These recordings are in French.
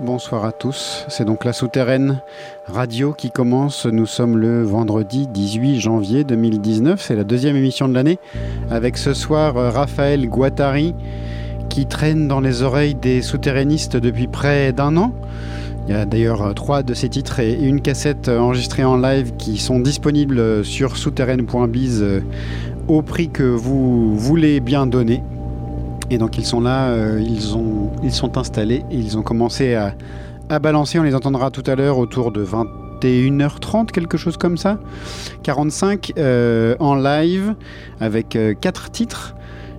bonsoir à tous. C'est donc la souterraine radio qui commence. Nous sommes le vendredi 18 janvier 2019. C'est la deuxième émission de l'année avec ce soir euh, Raphaël Guattari qui traîne dans les oreilles des souterrainistes depuis près d'un an. Il y a d'ailleurs euh, trois de ces titres et une cassette euh, enregistrée en live qui sont disponibles sur souterraine.biz au prix que vous voulez bien donner. Et donc ils sont là, euh, ils, ont, ils sont installés ils ont commencé à, à balancer. On les entendra tout à l'heure autour de 21h30, quelque chose comme ça. 45 euh, en live avec euh, quatre titres.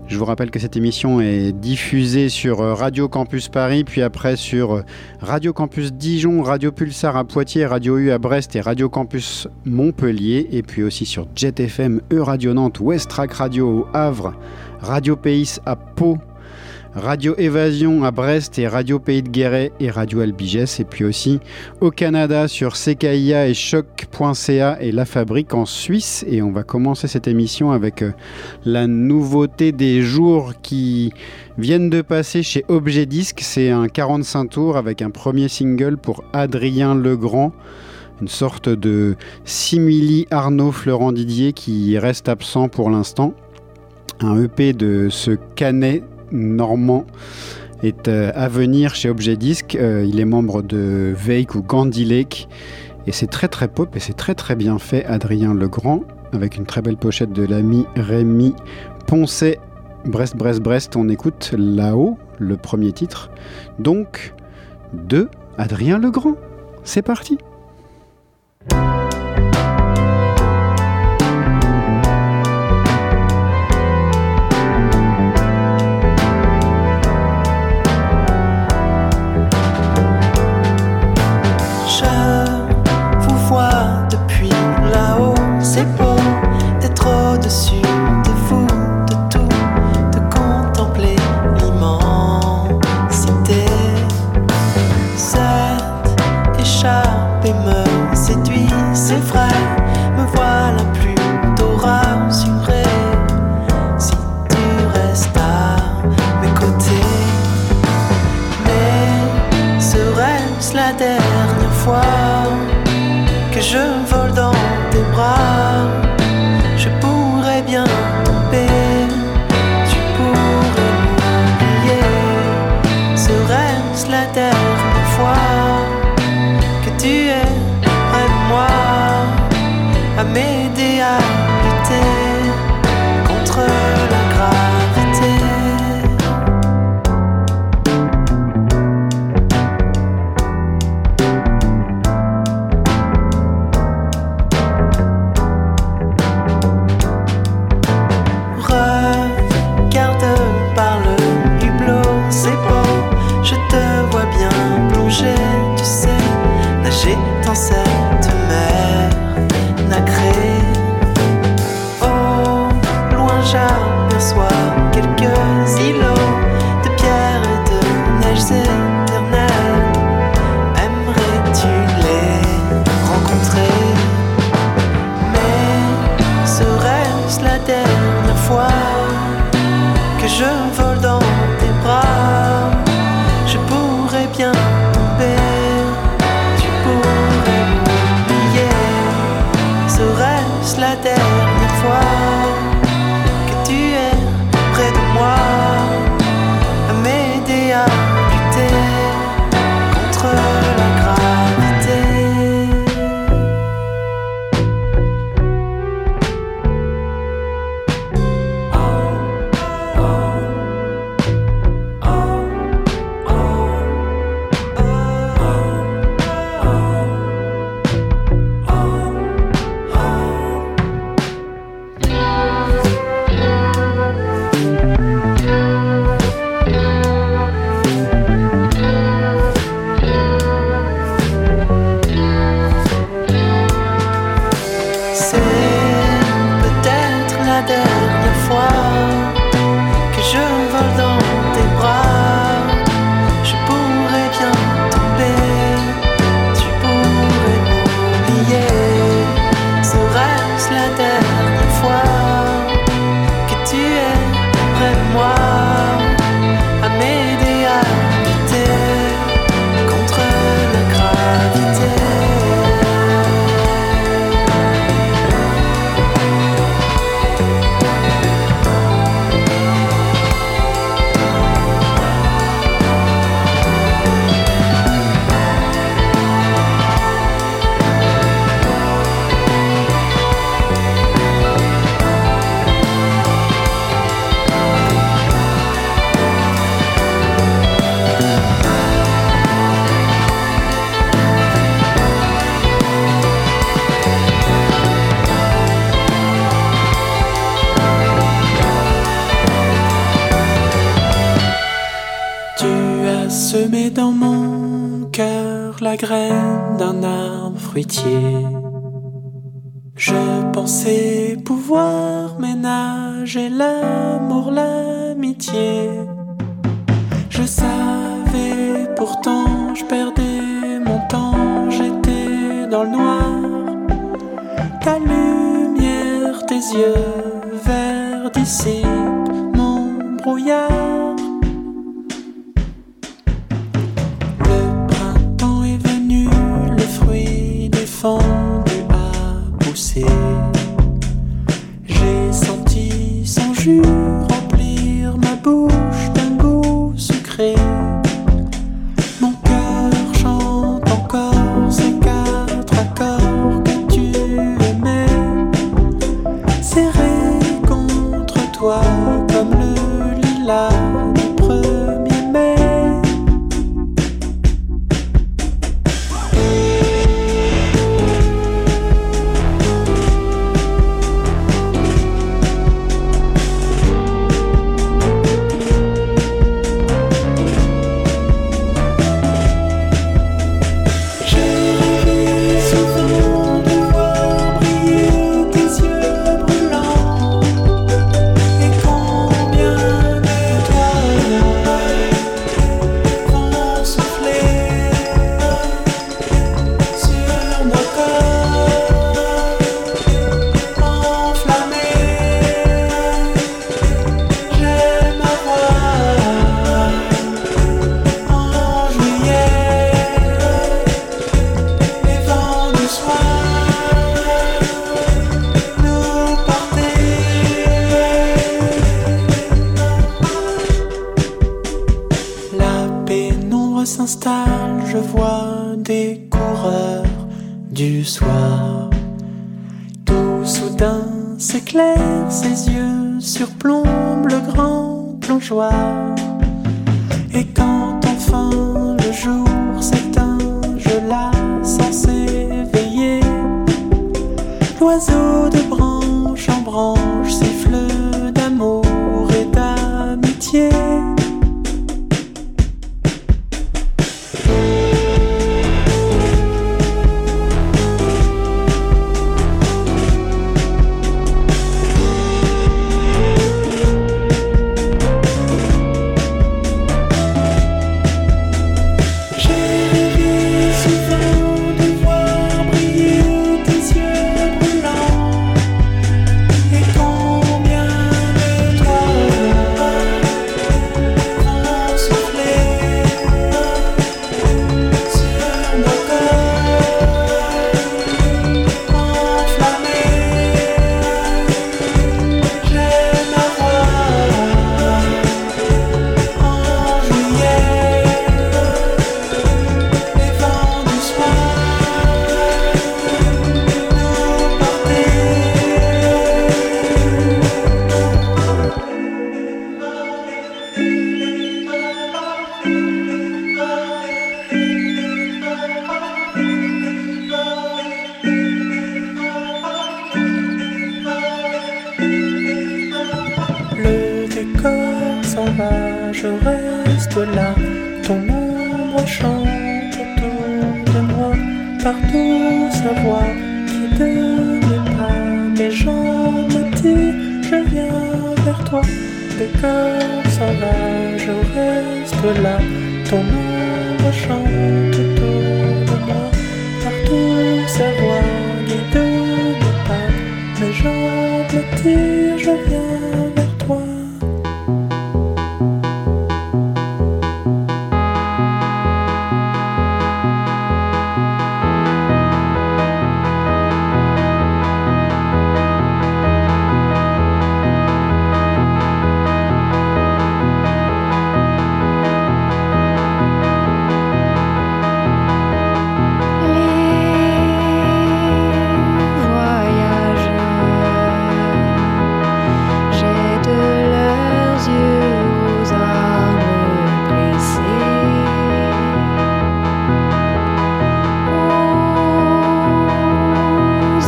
Je vous rappelle que cette émission est diffusée sur Radio Campus Paris, puis après sur Radio Campus Dijon, Radio Pulsar à Poitiers, Radio U à Brest et Radio Campus Montpellier, et puis aussi sur Jet FM, E-Radio Nantes, West Track Radio au Havre, Radio Pays à Pau, Radio Évasion à Brest et Radio Pays de Guéret et Radio Albigès. Et puis aussi au Canada sur CKIA et choc.ca et La Fabrique en Suisse. Et on va commencer cette émission avec euh, la nouveauté des jours qui viennent de passer chez Objet Disque. C'est un 45 tours avec un premier single pour Adrien Legrand une sorte de simili Arnaud Florent Didier qui reste absent pour l'instant un EP de ce canet normand est euh, à venir chez Objet Disc. Euh, il est membre de Veik ou Gandhi Lake. Et c'est très très pop et c'est très très bien fait. Adrien Legrand, avec une très belle pochette de l'ami Rémi Poncet. Brest, Brest, Brest, on écoute là-haut le premier titre. Donc, de Adrien Legrand. C'est parti! la dernière fois. Ta lumière, tes yeux verts dissipent mon brouillard.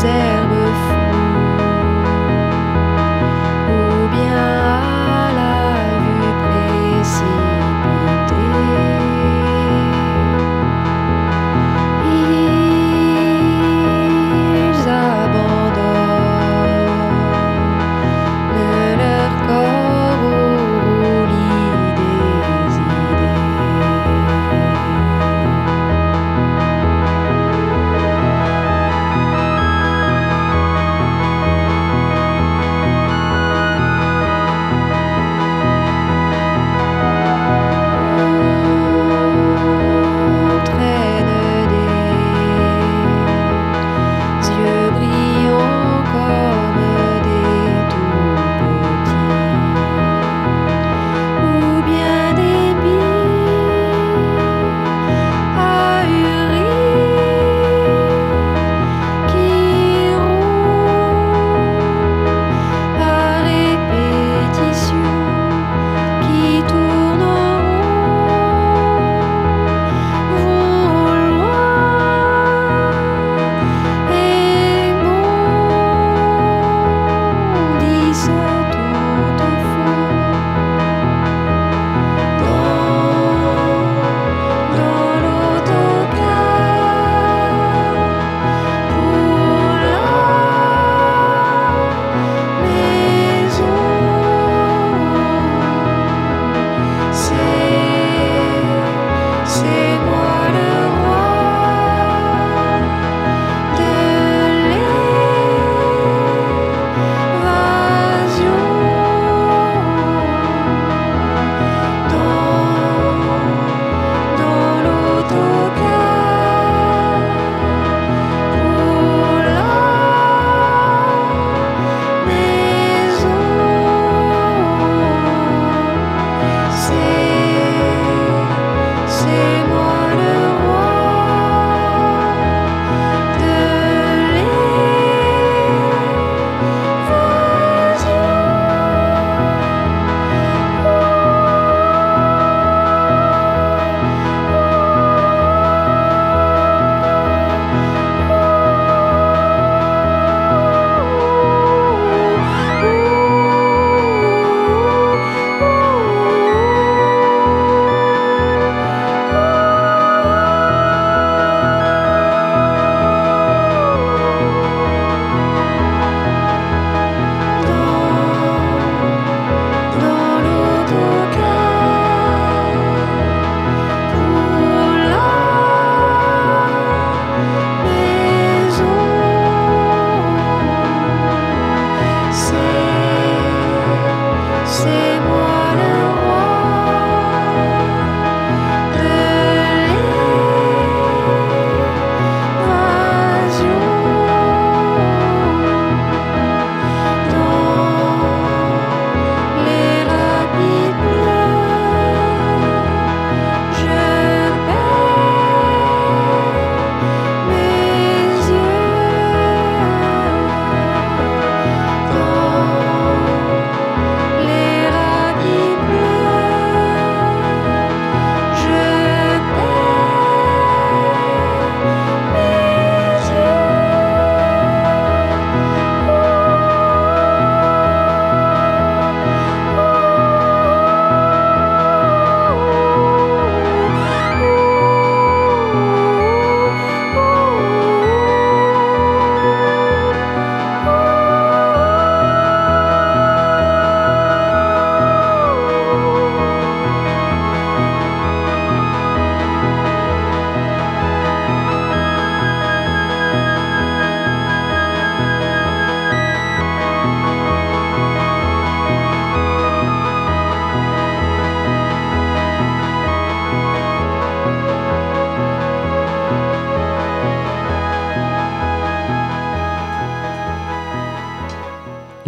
say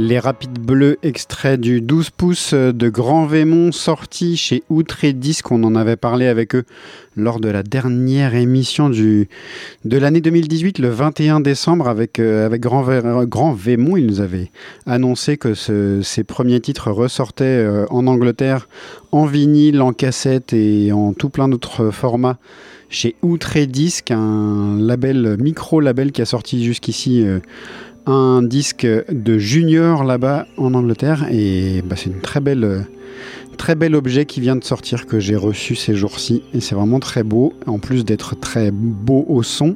Les Rapides Bleus, extrait du 12 pouces de Grand Vémont, sorti chez Outre et. On en avait parlé avec eux lors de la dernière émission du, de l'année 2018, le 21 décembre, avec, euh, Grand, Grand Vémont. Ils nous avaient annoncé que ce, ces premiers titres ressortaient euh, en Angleterre en vinyle, en cassette et en tout plein d'autres formats chez Outre et un label, micro-label qui a sorti jusqu'ici. Euh, un disque de Junior là-bas en Angleterre et bah, c'est une très belle très bel objet qui vient de sortir que j'ai reçu ces jours-ci et c'est vraiment très beau en plus d'être très beau au son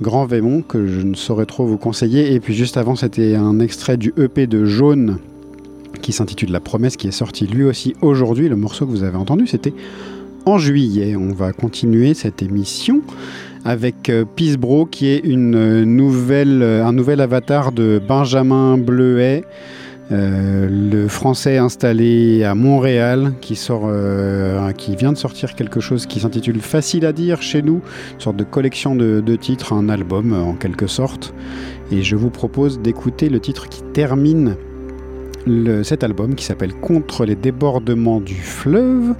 Grand Vémont que je ne saurais trop vous conseiller. Et puis juste avant c'était un extrait du EP de Jaune qui s'intitule La promesse qui est sorti lui aussi aujourd'hui. Le morceau que vous avez entendu c'était en juillet. On va continuer cette émission avec euh, Peace Bro qui est une euh, nouvelle, euh, un nouvel avatar de Benjamin Bleuet. le français installé à Montréal qui, sort, qui vient de sortir quelque chose qui s'intitule Facile à dire chez nous, une sorte de collection de titres, un album en quelque sorte. Et je vous propose d'écouter le titre qui termine cet album qui s'appelle Contre les débordements du fleuve,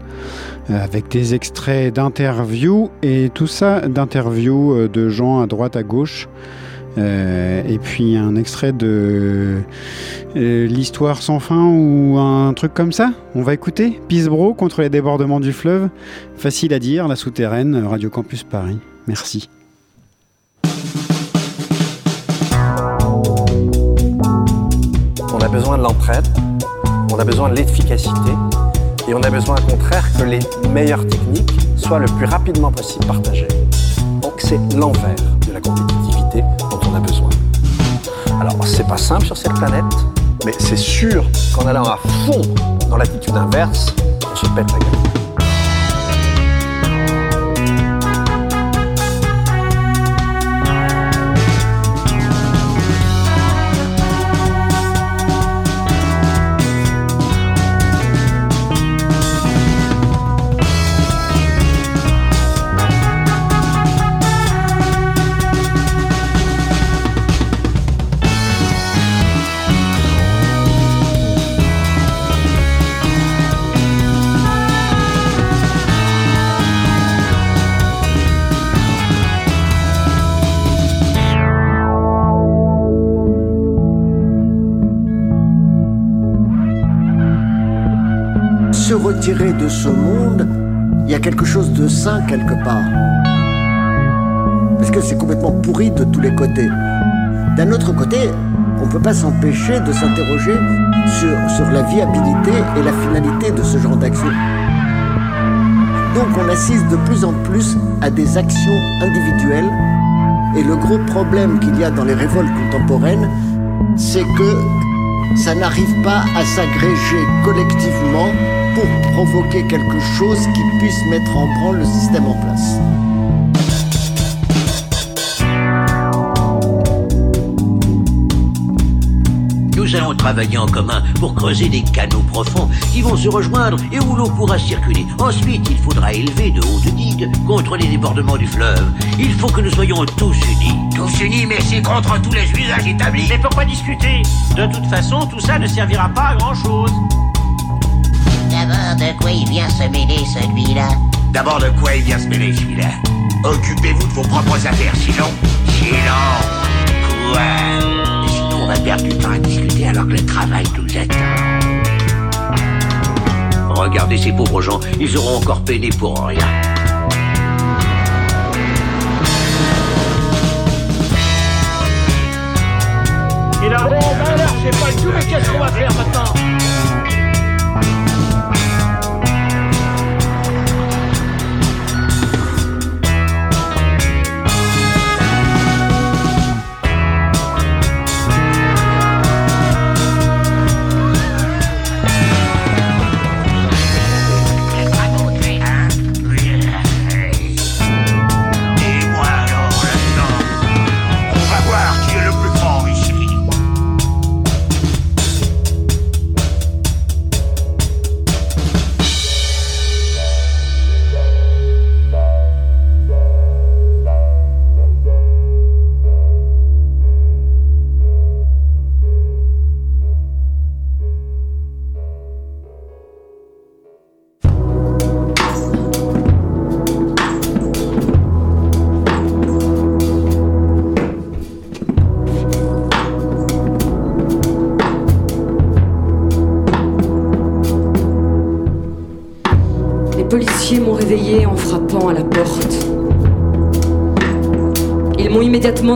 euh, avec des extraits d'interviews et tout ça d'interviews euh, de gens à droite à gauche. Euh, et puis un extrait de l'histoire sans fin ou un truc comme ça. On va écouter Pisbro contre les débordements du fleuve. Facile à dire, la souterraine, Radio Campus Paris. Merci. On a besoin de l'entraide, on a besoin de l'efficacité, et on a besoin au contraire que les meilleures techniques soient le plus rapidement possible partagées. Donc c'est l'envers de la compétitivité dont on a besoin. Alors c'est pas simple sur cette planète, mais c'est sûr qu'en allant à fond dans l'attitude inverse, on se pète la gueule. Retirer de ce monde, il y a quelque chose de sain quelque part. Parce que c'est complètement pourri de tous les côtés. D'un autre côté, on ne peut pas s'empêcher de s'interroger sur, sur la viabilité et la finalité de ce genre d'action. Donc on assiste de plus en plus à des actions individuelles et le gros problème qu'il y a dans les révoltes contemporaines, c'est que ça n'arrive pas à s'agréger collectivement pour provoquer quelque chose qui puisse mettre en branle le système en place. Nous allons travailler en commun pour creuser des canaux profonds qui vont se rejoindre et où l'eau pourra circuler. Ensuite, il faudra élever de hautes digues contre les débordements du fleuve. Il faut que nous soyons tous unis. Tous unis, mais c'est contre tous les usages établis. Mais pourquoi discuter? De toute façon, tout ça ne servira pas à grand-chose. D'abord, de quoi il vient se mêler, celui-là? D'abord, de quoi il vient se mêler, celui-là? Occupez-vous de vos propres affaires, sinon... Sinon... Quoi? Sinon, on va perdre du temps à discuter alors que le travail nous attend. Regardez ces pauvres gens, ils auront encore peiné pour rien. Et là, bon, ben alors, c'est pas le tout, mais qu'est-ce qu'on va faire maintenant?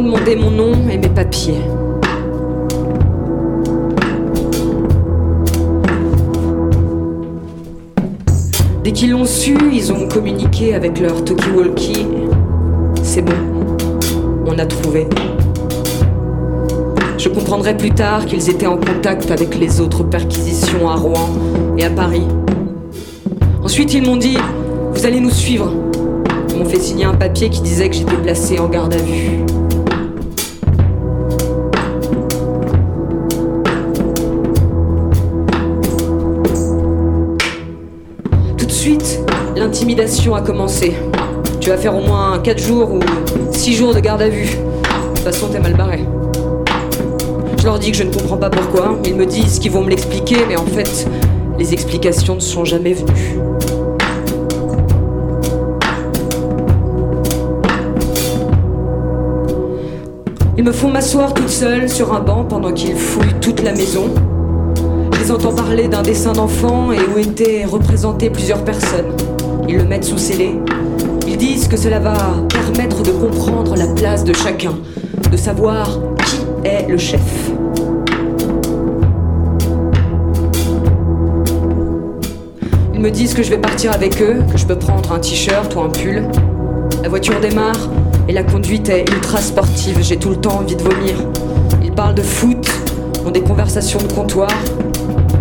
Demandé mon nom et mes papiers. Dès qu'ils l'ont su, ils ont communiqué avec leur talkie-walkie. C'est bon, on a trouvé. Je comprendrai plus tard qu'ils étaient en contact avec les autres perquisitions à Rouen et à Paris. Ensuite, ils m'ont dit Vous allez nous suivre. Ils m'ont fait signer un papier qui disait que j'étais placé en garde à vue. L'intimidation a commencé. Tu vas faire au moins 4 jours ou 6 jours de garde à vue. De toute façon, t'es mal barré. Je leur dis que je ne comprends pas pourquoi. Ils me disent qu'ils vont me l'expliquer, mais en fait, les explications ne sont jamais venues. Ils me font m'asseoir toute seule sur un banc pendant qu'ils fouillent toute la maison. Je les entends parler d'un dessin d'enfant et où étaient représentées plusieurs personnes. Ils le mettent sous scellé. Ils disent que cela va permettre de comprendre la place de chacun, de savoir qui est le chef. Ils me disent que je vais partir avec eux, que je peux prendre un t-shirt ou un pull. La voiture démarre et la conduite est ultra sportive. J'ai tout le temps envie de vomir. Ils parlent de foot, ont des conversations de comptoir.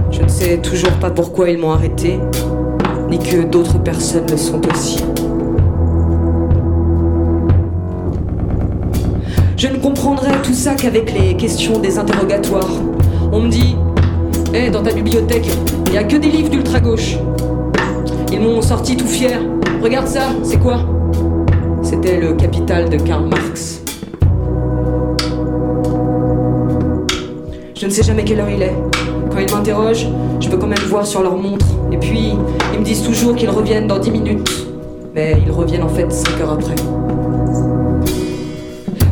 Je ne sais toujours pas pourquoi ils m'ont arrêté, ni que d'autres personnes le sont aussi. Je ne comprendrai tout ça qu'avec les questions des interrogatoires. On me dit Hé, dans ta bibliothèque, il n'y a que des livres d'ultra-gauche. Ils m'ont sorti tout fier. Regarde ça, c'est quoi? C'était le Capital de Karl Marx. Je ne sais jamais quelle heure il est. Ils m'interrogent, je peux quand même voir sur leur montre. Et puis, ils me disent toujours qu'ils reviennent dans 10 minutes. Mais ils reviennent en fait 5 heures après.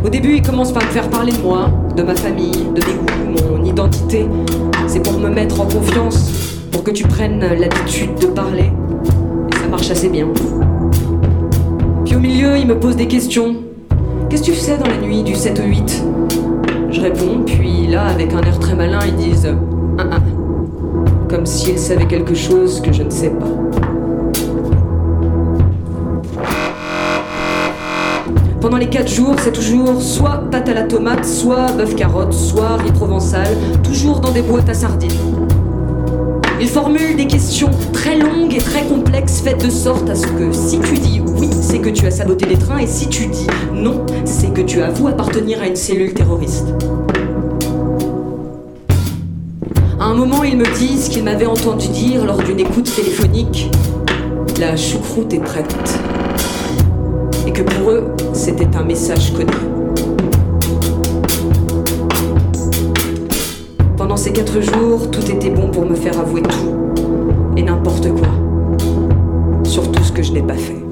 Au début, ils commencent par me faire parler de moi, de ma famille, de mes goûts, mon identité. C'est pour me mettre en confiance, pour que tu prennes l'habitude de parler. Et ça marche assez bien. Puis au milieu, ils me posent des questions. Qu'est-ce que tu faisais dans la nuit du 7 au 8 Je réponds, puis là, avec un air très malin, ils disent. Comme s'ils savaient quelque chose que je ne sais pas. Pendant les 4 jours, c'est toujours soit pâte à la tomate, soit bœuf carotte, soit riz provençal, toujours dans des boîtes à sardines. Ils formulent des questions très longues et très complexes, faites de sorte à ce que si tu dis oui, c'est que tu as saboté les trains, et si tu dis non, c'est que tu avoues appartenir à une cellule terroriste. Moment, ils me disent qu'ils m'avaient entendu dire lors d'une écoute téléphonique La choucroute est prête. Et que pour eux, c'était un message codé. Pendant ces quatre jours, tout était bon pour me faire avouer tout. Et n'importe quoi. Surtout ce que je n'ai pas fait.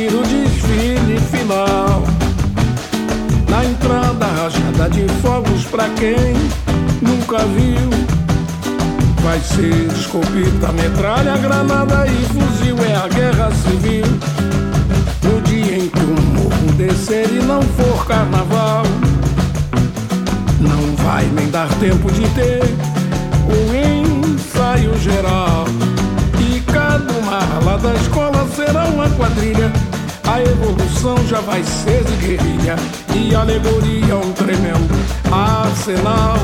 Assistir o desfile final. Na entrada, rajada de fogos pra quem nunca viu. Vai ser escopeta, metralha, granada e fuzil, é a guerra civil. No dia em que o morro descer e não for carnaval, não vai nem dar tempo de ter o ensaio geral. E cada uma lá da escola será uma quadrilha. A evolução já vai ser de guerrilha e alegoria um tremendo arsenal.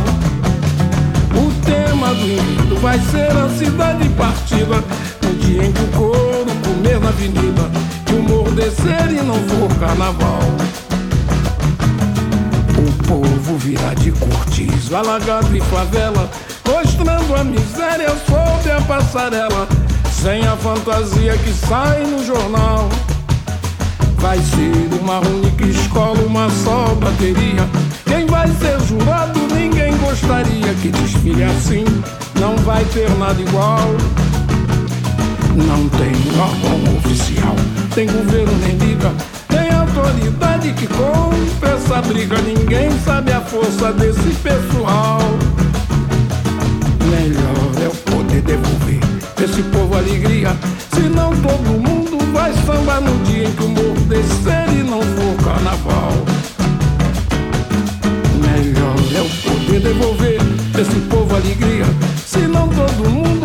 O tema do enredo vai ser a cidade partida No dia em que o couro comer na avenida E o morro descer e não for carnaval O povo virá de cortiço, alagado e favela Mostrando a miséria sob a passarela Sem a fantasia que sai no jornal Vai ser uma única escola, uma só bateria quem vai ser jurado ninguém gostaria que desfile assim. Não vai ter nada igual. Não tem órgão oficial, tem governo nem liga, tem autoridade que compra essa briga. Ninguém sabe a força desse pessoal. Melhor é o poder devolver esse povo alegria. Senão todo mundo vai sambar no dia em que o morro descer e não for carnaval melhor é o poder devolver esse povo alegria. Senão todo mundo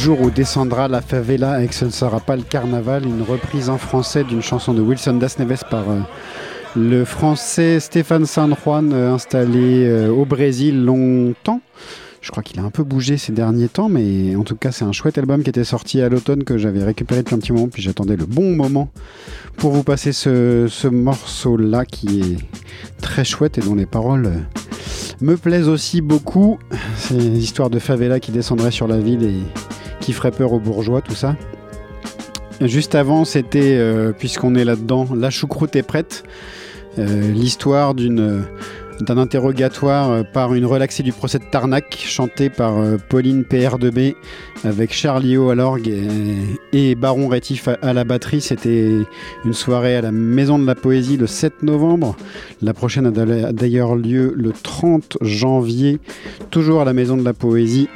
jour où descendra la favela et que ce ne sera pas le carnaval, une reprise en français d'une chanson de Wilson Das Neves par euh, le français Stéphane San Juan, euh, installé euh, au Brésil longtemps. Je crois qu'il a un peu bougé ces derniers temps, mais en tout cas, c'est un chouette album qui était sorti à l'automne que j'avais récupéré depuis un petit moment, puis j'attendais le bon moment pour vous passer ce, ce morceau-là qui est très chouette et dont les paroles me plaisent aussi beaucoup. C'est l'histoire de favela qui descendrait sur la ville et ferait peur aux bourgeois, tout ça. Juste avant, c'était, euh, puisqu'on est là-dedans, La choucroute est prête. Euh, L'histoire d'une d'un interrogatoire euh, par une relaxée du procès de Tarnac, chanté par euh, Pauline PR2B, avec Charlie O à l'orgue et, Baron Rétif à, la batterie. C'était une soirée à la Maison de la Poésie le 7 novembre. La prochaine a d'ailleurs lieu le 30 janvier, toujours à la Maison de la Poésie.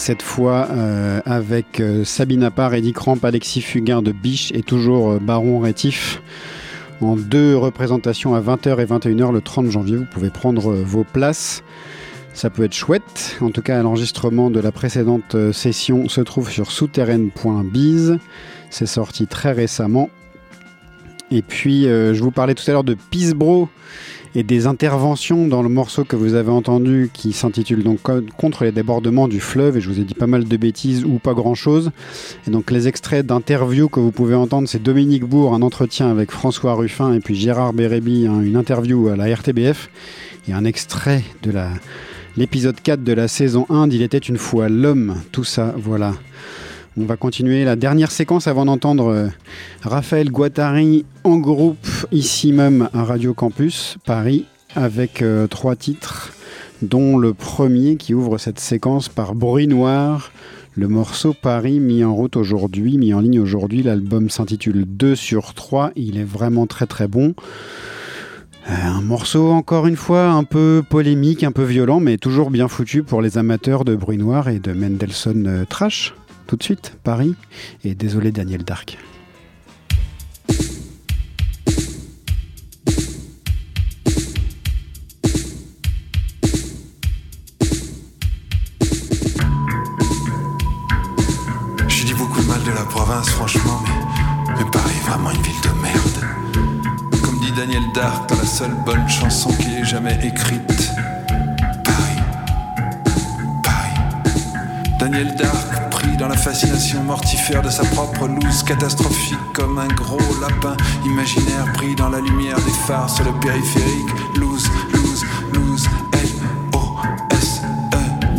Cette fois euh, avec euh, Sabine Appart, Eddie Cramp, Alexis Fugain de Biche et toujours euh, Baron Rétif en deux représentations à 20h et 21h le 30 janvier. Vous pouvez prendre vos places. Ça peut être chouette. En tout cas, l'enregistrement de la précédente session se trouve sur souterraine.biz. C'est sorti très récemment. Et puis, je vous parlais tout à l'heure de Peace Bro et des interventions dans le morceau que vous avez entendu qui s'intitule donc Contre les débordements du fleuve. Et je vous ai dit pas mal de bêtises ou pas grand chose. Et donc les extraits d'interviews que vous pouvez entendre, c'est Dominique Bourg, un entretien avec François Ruffin et puis Gérard Bérébi, une interview à la RTBF. Et un extrait de la l'épisode 4 de la saison 1 d'Il était une fois l'homme. Tout ça, voilà. On va continuer la dernière séquence avant d'entendre euh, Raphaël Guattari en groupe ici même à Radio Campus Paris avec euh, trois titres dont le premier qui ouvre cette séquence par Bruit Noir. Le morceau Paris mis en route aujourd'hui, mis en ligne aujourd'hui. L'album s'intitule 2 sur 3. Il est vraiment très très bon. Euh, un morceau encore une fois un peu polémique, un peu violent, mais toujours bien foutu pour les amateurs de bruit noir et de Mendelssohn Trash tout de suite, Paris, et désolé Daniel Dark. J'ai dit beaucoup de mal de la province, franchement, mais, mais Paris est vraiment une ville de merde. Comme dit Daniel Dark dans la seule bonne chanson qui ait jamais écrite. Paris. Paris. Daniel Dark dans la fascination mortifère de sa propre loose catastrophique comme un gros lapin imaginaire pris dans la lumière des phares sur le périphérique. Loose, loose, loose, L-O-S-E.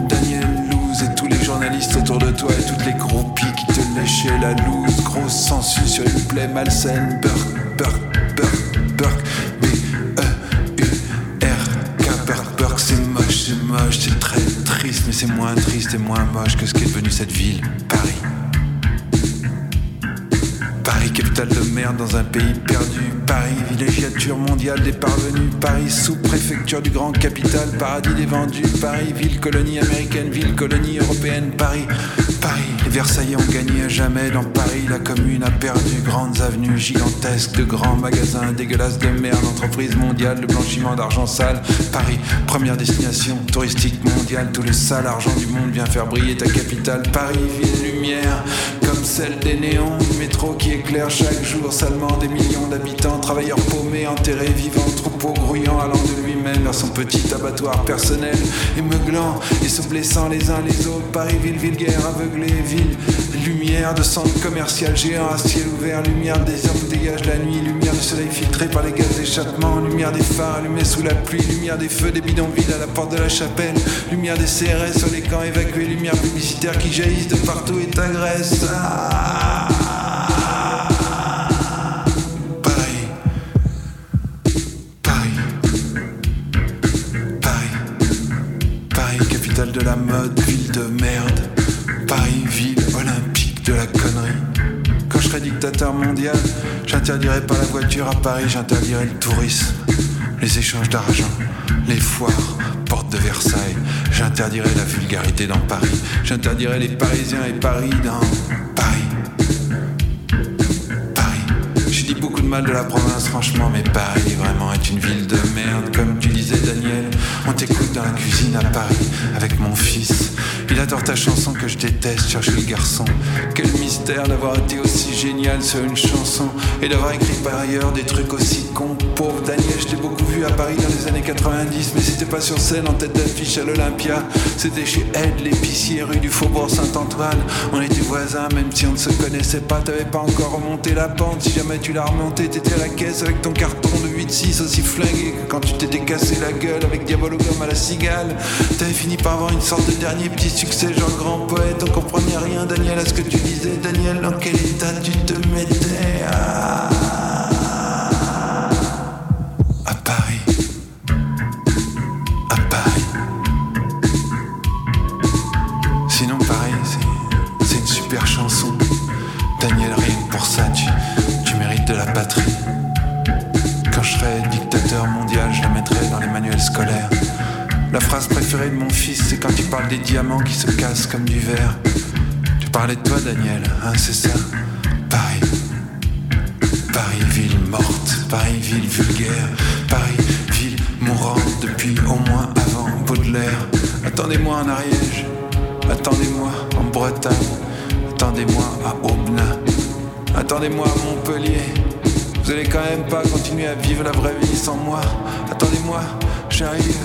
Daniel Loose et tous les journalistes autour de toi et toutes les groupies qui te léchaient la loose. Grosse sensu sur une plaie malsaine. Burk, burk, burk, burk. C'est moins triste et moins moche que ce qu'est devenu cette ville, Paris. Paris, capitale de merde dans un pays perdu. Paris, villégiature mondiale des parvenus. Paris, sous-préfecture du grand capital, paradis des vendus. Paris, ville colonie américaine, ville colonie européenne. Paris, Paris, les Versaillais ont gagné à jamais. Dans Paris, la commune a perdu grandes avenues gigantesques de grands magasins dégueulasses de merde, entreprises mondiales de blanchiment d'argent sale. Paris, première destination touristique mondiale. Tout le sale argent du monde vient faire briller ta capitale. Paris, ville lumière, comme celle des néons, du métro qui éclaire chaque jour salement des millions d'habitants, travailleurs paumés, enterrés, vivants, troupeaux grouillant, allant de lui-même vers son petit abattoir personnel, et et se blessant les uns les autres. Paris, ville vulgaire, aveuglé, ville, lumière de centre commercial géant à ciel ouvert, lumière des où dégage la nuit, lumière du soleil filtré par les gaz d'échappement, lumière des phares allumés sous la pluie, lumière des feux des bidonvilles à la porte de la chapelle, lumière des CRS sur les camps évacués, lumière publicitaire qui jaillissent de partout et t'agresse. Ah la mode, ville de merde. Paris, ville olympique de la connerie. Quand je serai dictateur mondial, j'interdirai pas la voiture à Paris, j'interdirai le tourisme, les échanges d'argent, les foires, porte de Versailles. J'interdirai la vulgarité dans Paris, j'interdirai les Parisiens et Paris dans Paris. J'ai dit beaucoup de mal de la province, franchement, mais Paris vraiment est une ville de merde. Comme tu disais, Daniel, on t'écoute dans la cuisine à Paris avec mon fils. Il adore ta chanson que je déteste, cherche le garçon. Quel mystère d'avoir été aussi génial sur une chanson et d'avoir écrit par ailleurs des trucs aussi cons. Pauvre Daniel, je t'ai beaucoup vu à Paris dans les années 90, mais c'était pas sur scène en tête d'affiche à l'Olympia. C'était chez Ed, l'épicier, rue du Faubourg Saint-Antoine. On était voisins, même si on ne se connaissait pas, t'avais pas encore remonté la pente. Si jamais tu l'as remonté, t'étais à la caisse avec ton carton de 8-6 aussi flingué quand tu t'étais cassé la gueule avec À la cigale. T'avais fini par avoir une sorte de dernier petit succès, genre grand poète. On comprenait rien, Daniel, à ce que tu disais. Daniel, dans quel état tu te mettais à, à Paris? À Paris. Sinon, Paris, c'est- une super chanson. Daniel, rien que pour ça, tu, tu mérites de la patrie. Quand je serai dictateur mondial, je la mettrai dans les manuels scolaires. La phrase préférée de mon fils, c'est quand il parle des diamants qui se cassent comme du verre. Tu parlais de toi, Daniel, hein, c'est ça Paris. Paris, ville morte. Paris, ville vulgaire. Paris, ville mourante depuis au moins avant Baudelaire. Attendez-moi en Ariège. Attendez-moi en Bretagne. Attendez-moi à Aubenas. Attendez-moi à Montpellier. Vous allez quand même pas continuer à vivre la vraie vie sans moi. Attendez-moi, j'arrive.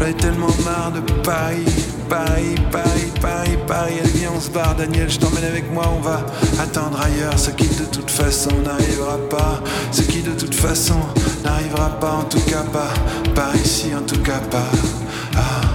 J'en ai tellement marre de Paris, Paris, Paris, Paris, Paris. Allez, viens, on se barre, Daniel, je t'emmène avec moi. On va attendre ailleurs ce qui de toute façon n'arrivera pas. Ce qui de toute façon n'arrivera pas, en tout cas pas. Par ici, en tout cas pas. Ah.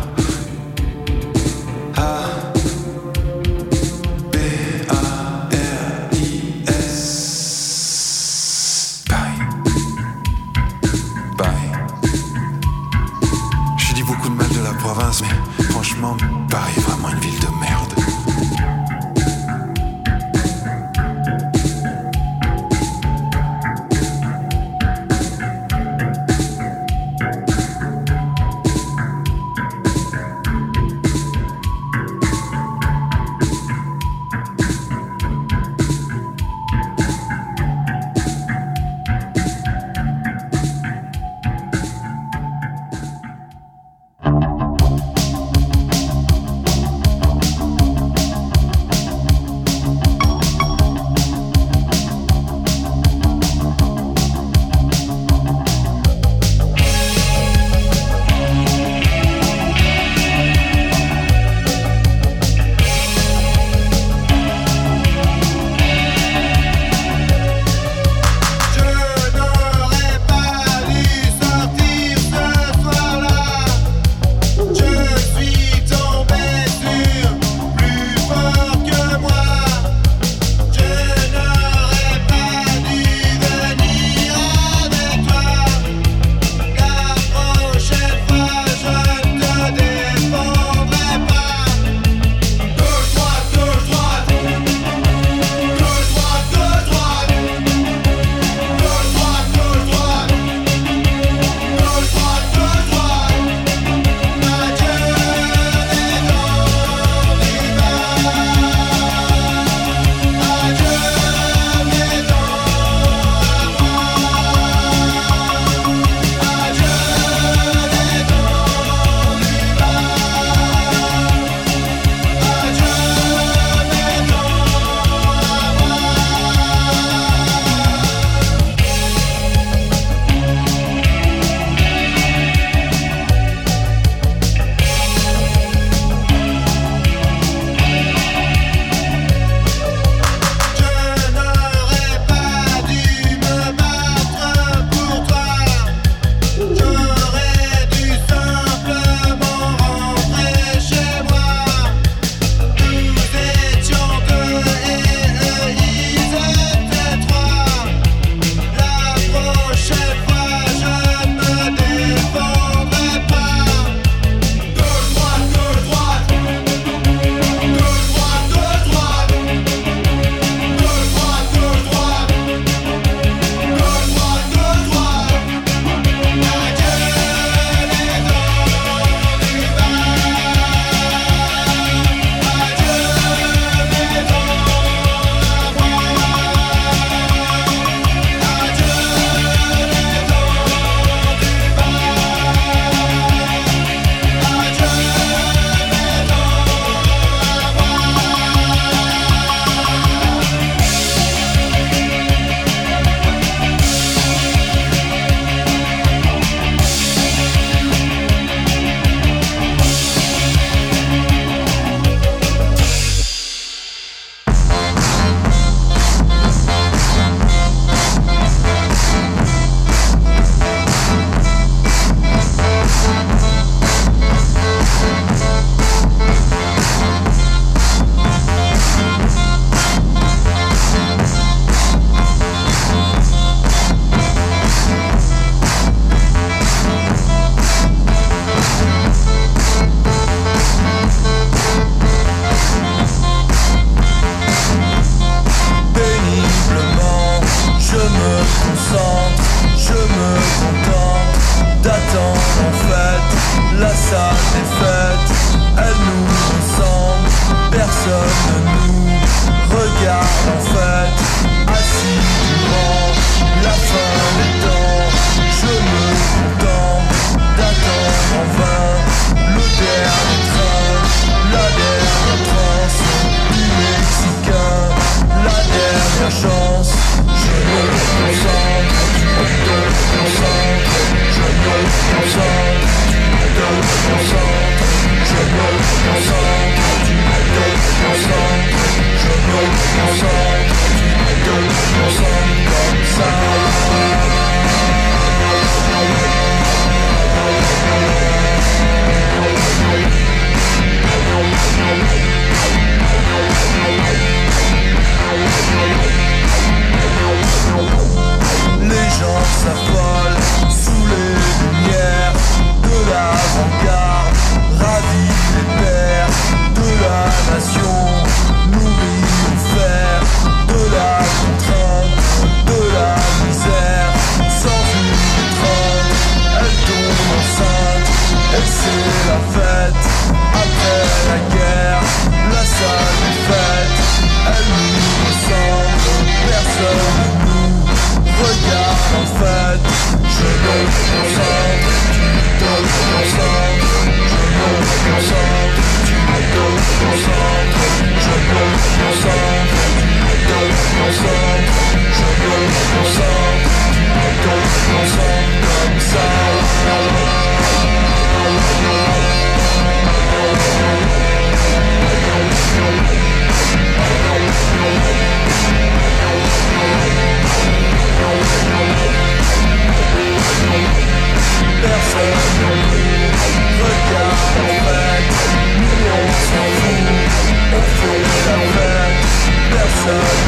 Don't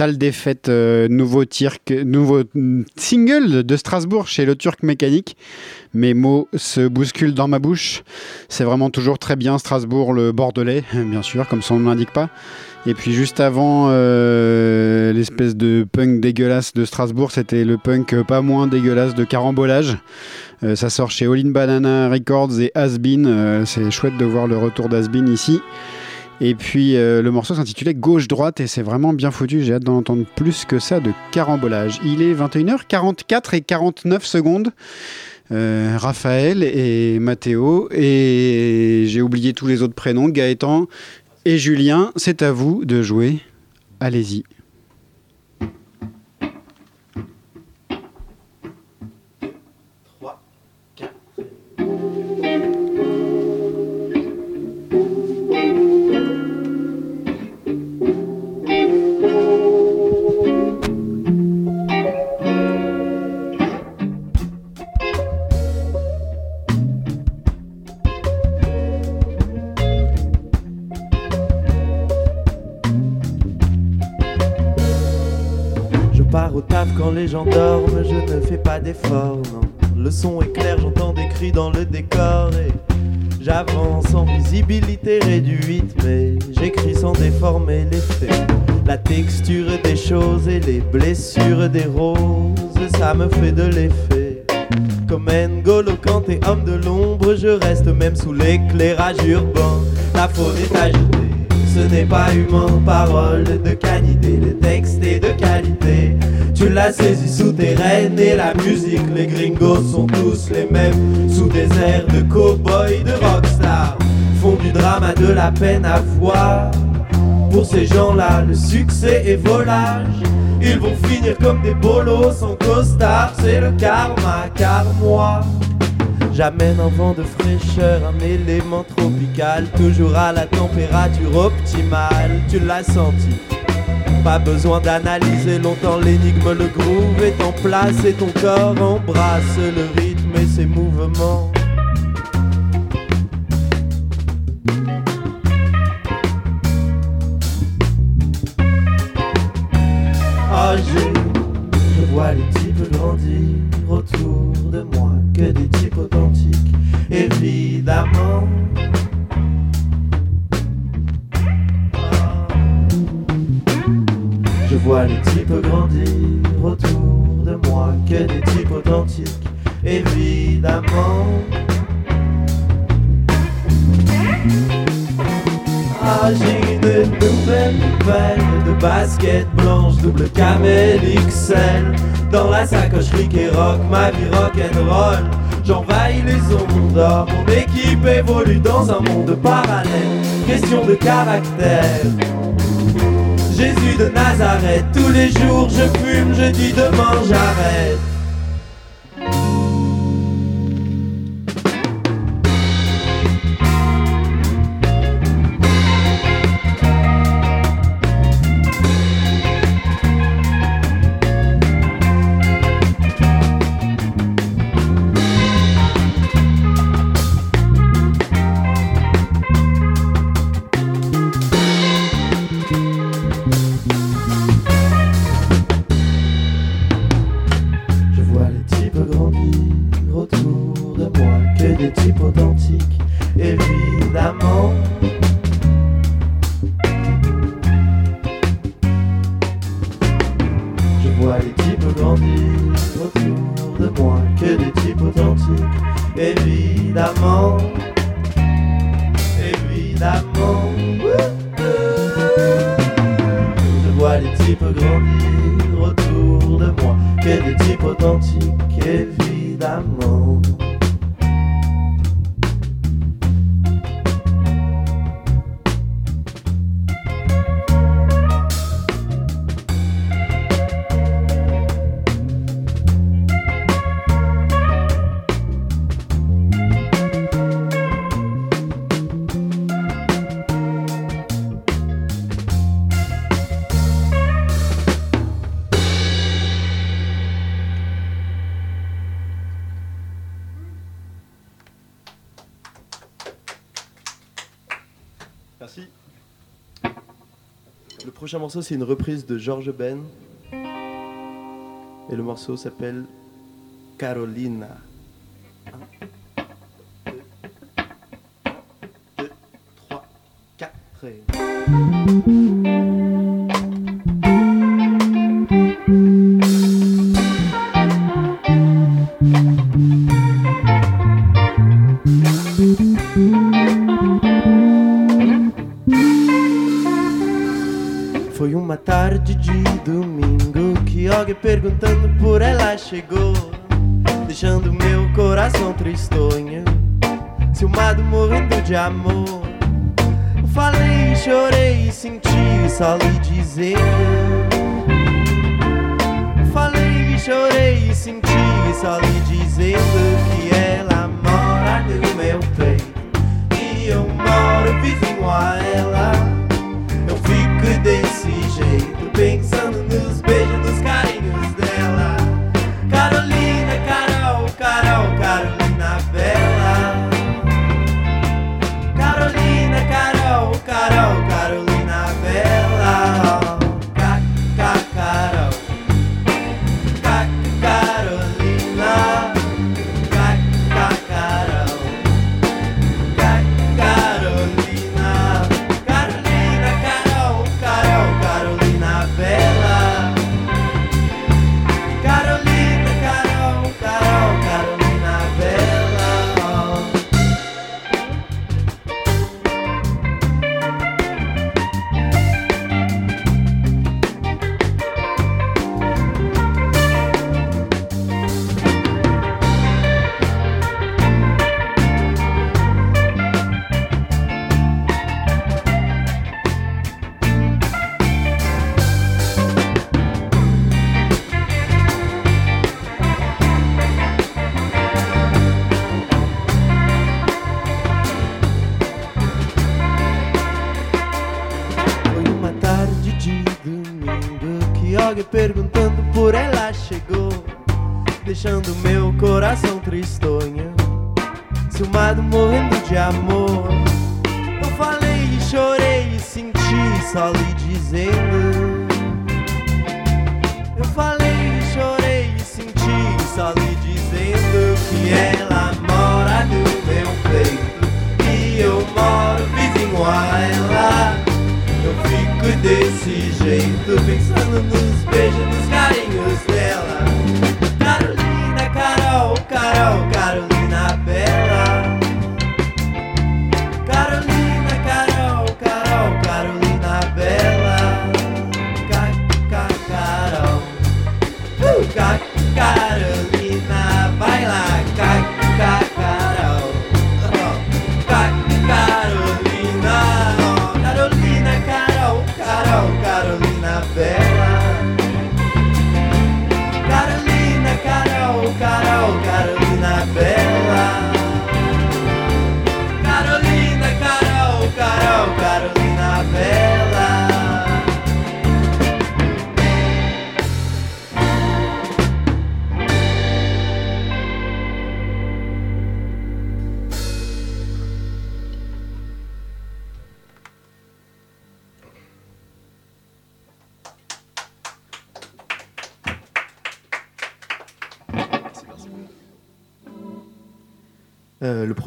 Salle des fêtes, euh, nouveau, nouveau single de Strasbourg chez le Turc Mécanique. Mes mots se bousculent dans ma bouche. C'est vraiment toujours très bien Strasbourg, le Bordelais, bien sûr, comme son nom n'indique pas. Et puis juste avant, euh, l'espèce de punk dégueulasse de Strasbourg, c'était le punk pas moins dégueulasse de Carambolage. Euh, ça sort chez All in Banana Records et Asbin. C'est chouette de voir le retour d'Asbin ici. Et puis euh, le morceau s'intitulait Gauche-droite et c'est vraiment bien foutu. J'ai hâte d'en entendre plus que ça de carambolage. Il est 21h44 et 49 secondes. Euh, Raphaël et Mathéo et j'ai oublié tous les autres prénoms, Gaëtan et Julien. C'est à vous de jouer. Allez-y. Le son est clair, j'entends des cris dans le décor et j'avance en visibilité réduite, mais j'écris sans déformer les faits. La texture des choses et les blessures des roses, ça me fait de l'effet. Comme N'Golo Kanté, homme de l'ombre, je reste même sous l'éclairage urbain. La faune est agitée, ce n'est pas humain, parole de canidé, le texte est de qualité. Tu l'as saisi souterraine et la musique, les gringos sont tous les mêmes, sous des airs de cow-boy, de rockstar. Font du drama de la peine à voir. Pour ces gens-là, le succès est volage. Ils vont finir comme des bolos sans costard, c'est le karma, car moi. J'amène un vent de fraîcheur, un élément tropical, toujours à la température optimale. Tu l'as senti. Pas besoin d'analyser longtemps l'énigme, le groove est en place et ton corps embrasse le rythme et ses mouvements. Ah, je, je vois les types grandir autour de baskets blanches, double camel XL. Dans la sacoche Rick et rock, ma vie rock'n'roll. J'envahis les ondes mon équipe évolue dans un monde parallèle. Question de caractère. Jésus de Nazareth, tous les jours je fume, je dis demain j'arrête. Prochain morceau, c'est une reprise de George Ben. Et le morceau s'appelle Carolina. De amor. Falei, chorei senti, só lhe dizer. Falei, chorei senti, só lhe dizendo que ela mora no meu peito e eu moro vizinho a ela.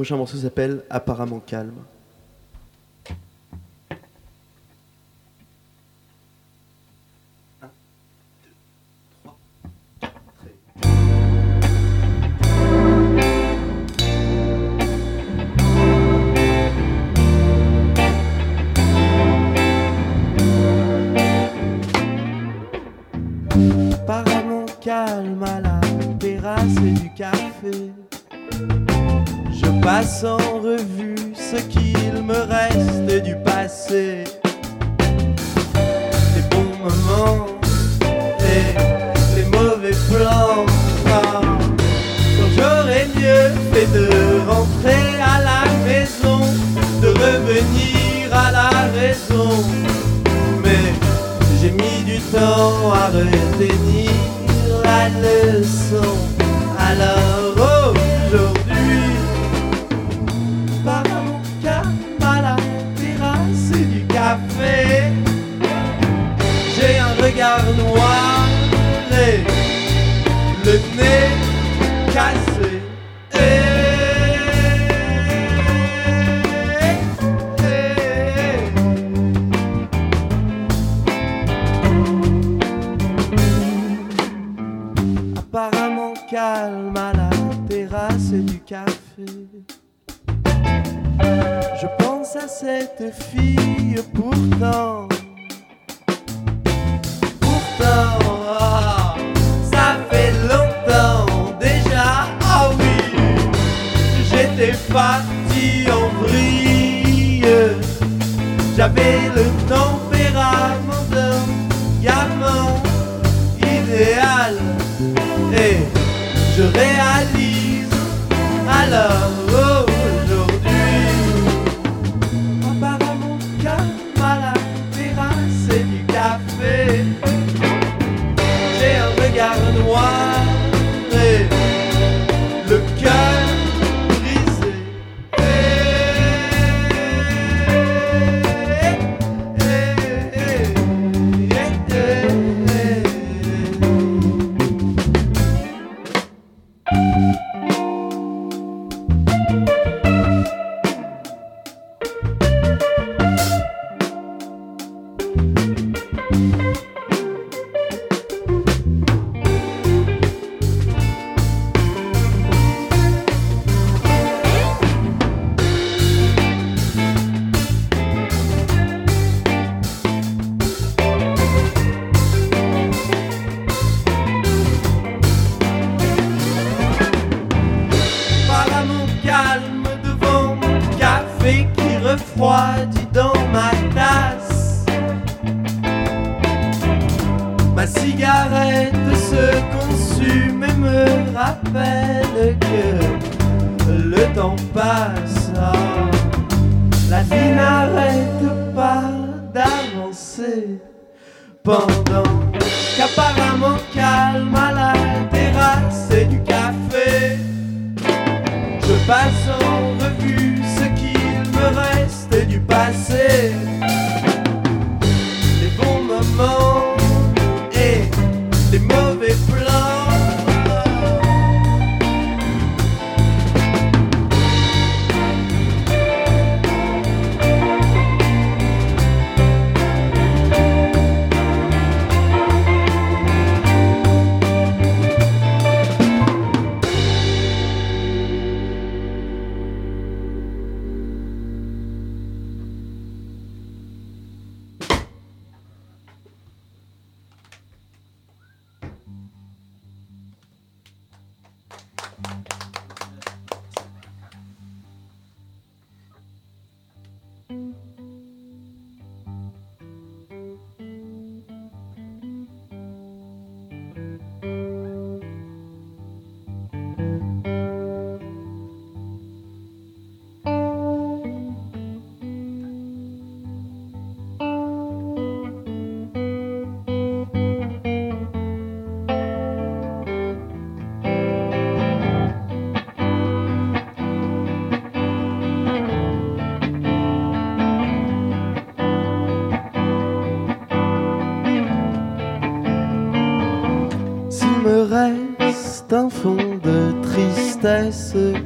Prochain morceau s'appelle Apparemment calme. Apparemment calme à la terrasse du café. Passe en revue ce qu'il me reste du passé. Les bons moments et les mauvais plans. J'aurais mieux fait de rentrer à la maison, de revenir à la raison. Mais j'ai mis du temps à retenir la leçon. Alors à la terrasse du café. Je pense à cette fille pourtant. Pourtant, ah, ça fait longtemps déjà. Ah oh oui, j'étais parti en vrille. J'avais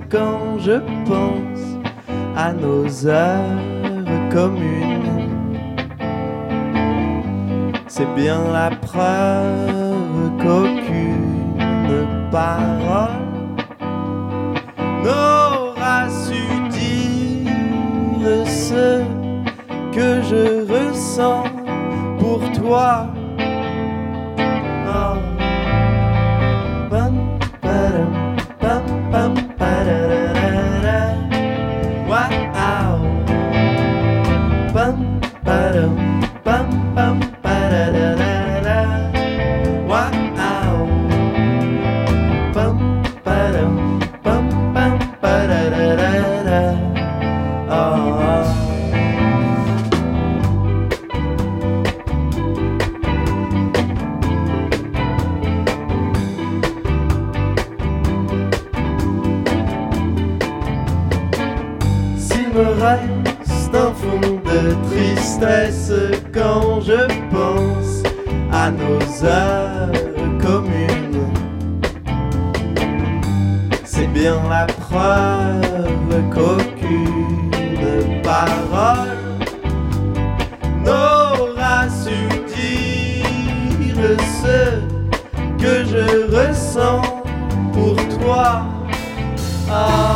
quand je pense à nos heures communes? C'est bien la preuve qu'aucune parole n'aura su dire ce que je ressens pour toi. Bien la preuve qu'aucune parole n'aura su dire ce que je ressens pour toi. Ah.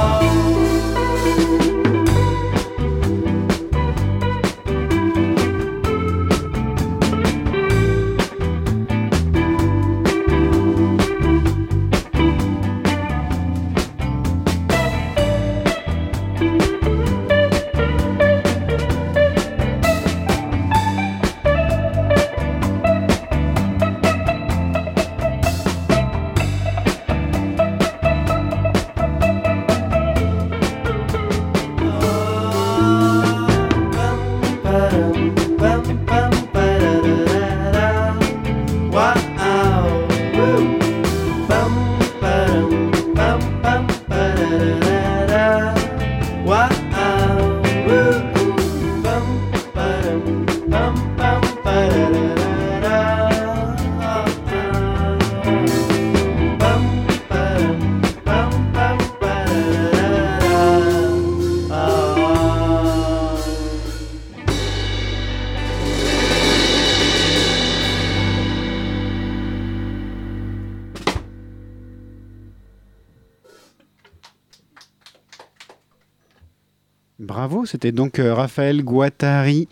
Bravo, c'était donc euh, Raphaël Guattari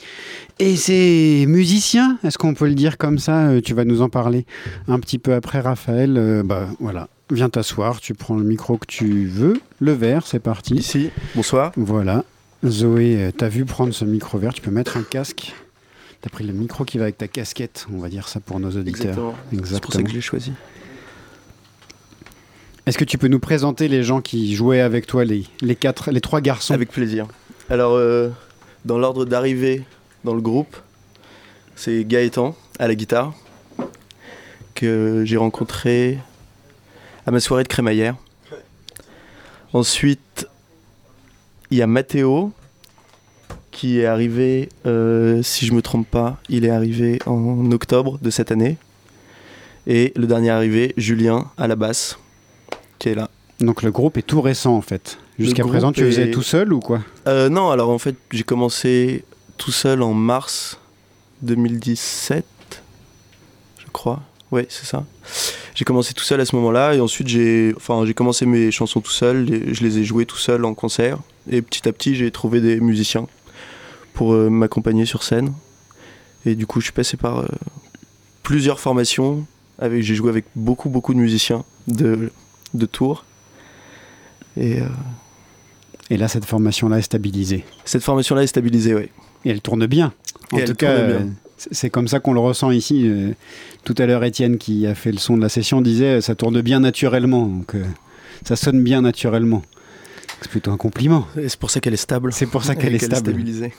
et ses musiciens, est-ce qu'on peut le dire comme ça Euh, Tu vas nous en parler un petit peu après, Raphaël. Euh, bah voilà, viens t'asseoir, tu prends le micro que tu veux, le verre, c'est parti. Ici, bonsoir. Voilà, Zoé, t'as vu prendre ce micro vert, tu peux mettre un casque. T'as pris le micro qui va avec ta casquette, on va dire ça pour nos auditeurs. Exactement. C'est pour ça que je l'ai choisi. Est-ce que tu peux nous présenter les gens qui jouaient avec toi, les, les, quatre, les trois garçons? Avec plaisir. Alors, euh, dans l'ordre d'arrivée dans le groupe, c'est Gaëtan à la guitare, que j'ai rencontré à ma soirée de crémaillère. Ensuite, il y a Mathéo, qui est arrivé, euh, si je me trompe pas, il est arrivé en octobre de cette année. Et le dernier arrivé, Julien à la basse, qui est là. Donc le groupe est tout récent en fait. Jusqu'à présent, tu faisais tout seul ou quoi Euh, non, alors en fait, j'ai commencé tout seul en mars 2017, je crois. Ouais, c'est ça. J'ai commencé tout seul à ce moment-là et ensuite j'ai enfin, j'ai commencé mes chansons tout seul, je les ai jouées tout seul en concert et petit à petit j'ai trouvé des musiciens pour euh, m'accompagner sur scène. Et du coup, je suis passé par euh, plusieurs formations. Avec, j'ai joué avec beaucoup, beaucoup de musiciens de, de Tours. Et, euh, Et là, cette formation-là est stabilisée. cette formation-là est stabilisée, oui. Et elle tourne bien. En Et tout elle cas, tourne bien. euh, c'est comme ça qu'on le ressent ici. Euh, Tout à l'heure, Étienne, qui a fait le son de la session, disait euh, ça tourne bien naturellement. Donc, euh, ça sonne bien naturellement. C'est plutôt un compliment. Et c'est pour ça qu'elle est stable. C'est pour ça qu'elle est stable. stabilisée.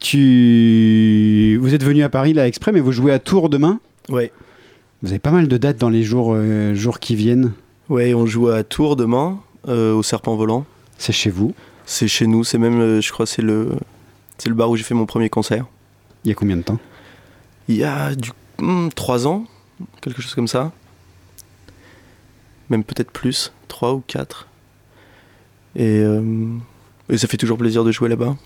Tu... Vous êtes venu à Paris là exprès, mais vous jouez à Tours demain? Ouais. Vous avez pas mal de dates dans les jours, euh, jours qui viennent. Ouais, on joue à Tours demain, euh, au Serpent Volant. C'est chez vous C'est chez nous, c'est même, euh, je crois, c'est le, c'est le bar où j'ai fait mon premier concert. Il y a combien de temps? Il y a du hmm, trois ans, quelque chose comme ça. Même peut-être plus, trois ou quatre. Et, euh, et ça fait toujours plaisir de jouer là-bas.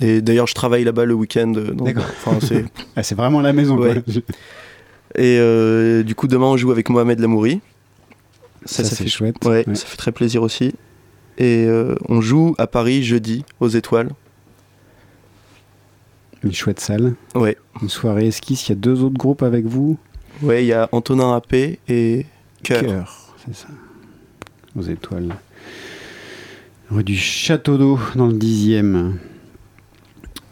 Et d'ailleurs, je travaille là-bas le week-end. D'accord. C'est Ah, C'est vraiment la maison. quoi. Ouais. Et euh, du coup, demain, on joue avec Mohamed Lamouri. Ça, c'est fait chouette. Ouais, Ouais. ça fait très plaisir aussi. Et euh, on joue à Paris jeudi aux Étoiles. Une chouette salle. Ouais. Une soirée esquisse. Il y a deux autres groupes avec vous. Ouais, il y a Antonin Appé et Cœur. Cœur, c'est ça. Aux étoiles. Rue du Château d'Eau, dans le dixième.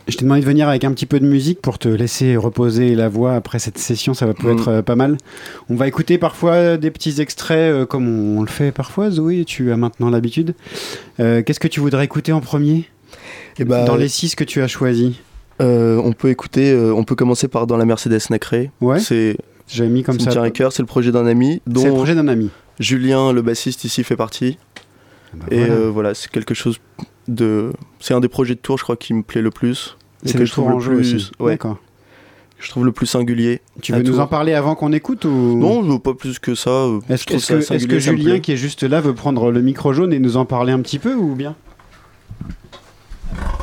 Je t'ai demandé de venir avec un petit peu de musique pour te laisser reposer la voix après cette session, ça va peut Mm. être euh, pas mal. On va écouter parfois des petits extraits euh, comme on, on le fait parfois, Zoé, tu as maintenant l'habitude. Euh, Qu'est-ce que tu voudrais écouter en premier? Et bah, Dans les six que tu as choisis on peut écouter, on peut commencer par dans la Mercedes Nacré. Ouais. C'est J'avais mis comme ça. tient à cœur, c'est le projet d'un ami C'est le projet d'un ami. Julien, le bassiste ici, fait partie. Bah et voilà. voilà, c'est quelque chose de. C'est un des projets de tour, je crois, qui me plaît le plus. C'est que le je trouve en le jeu plus. aussi. Ouais. D'accord. je trouve le plus singulier. Tu veux nous en parler avant qu'on écoute ou? Non, je veux pas plus que ça. Est-ce que, est est que, Julien, qui est juste là, veut prendre le micro jaune et nous en parler un petit peu ou bien?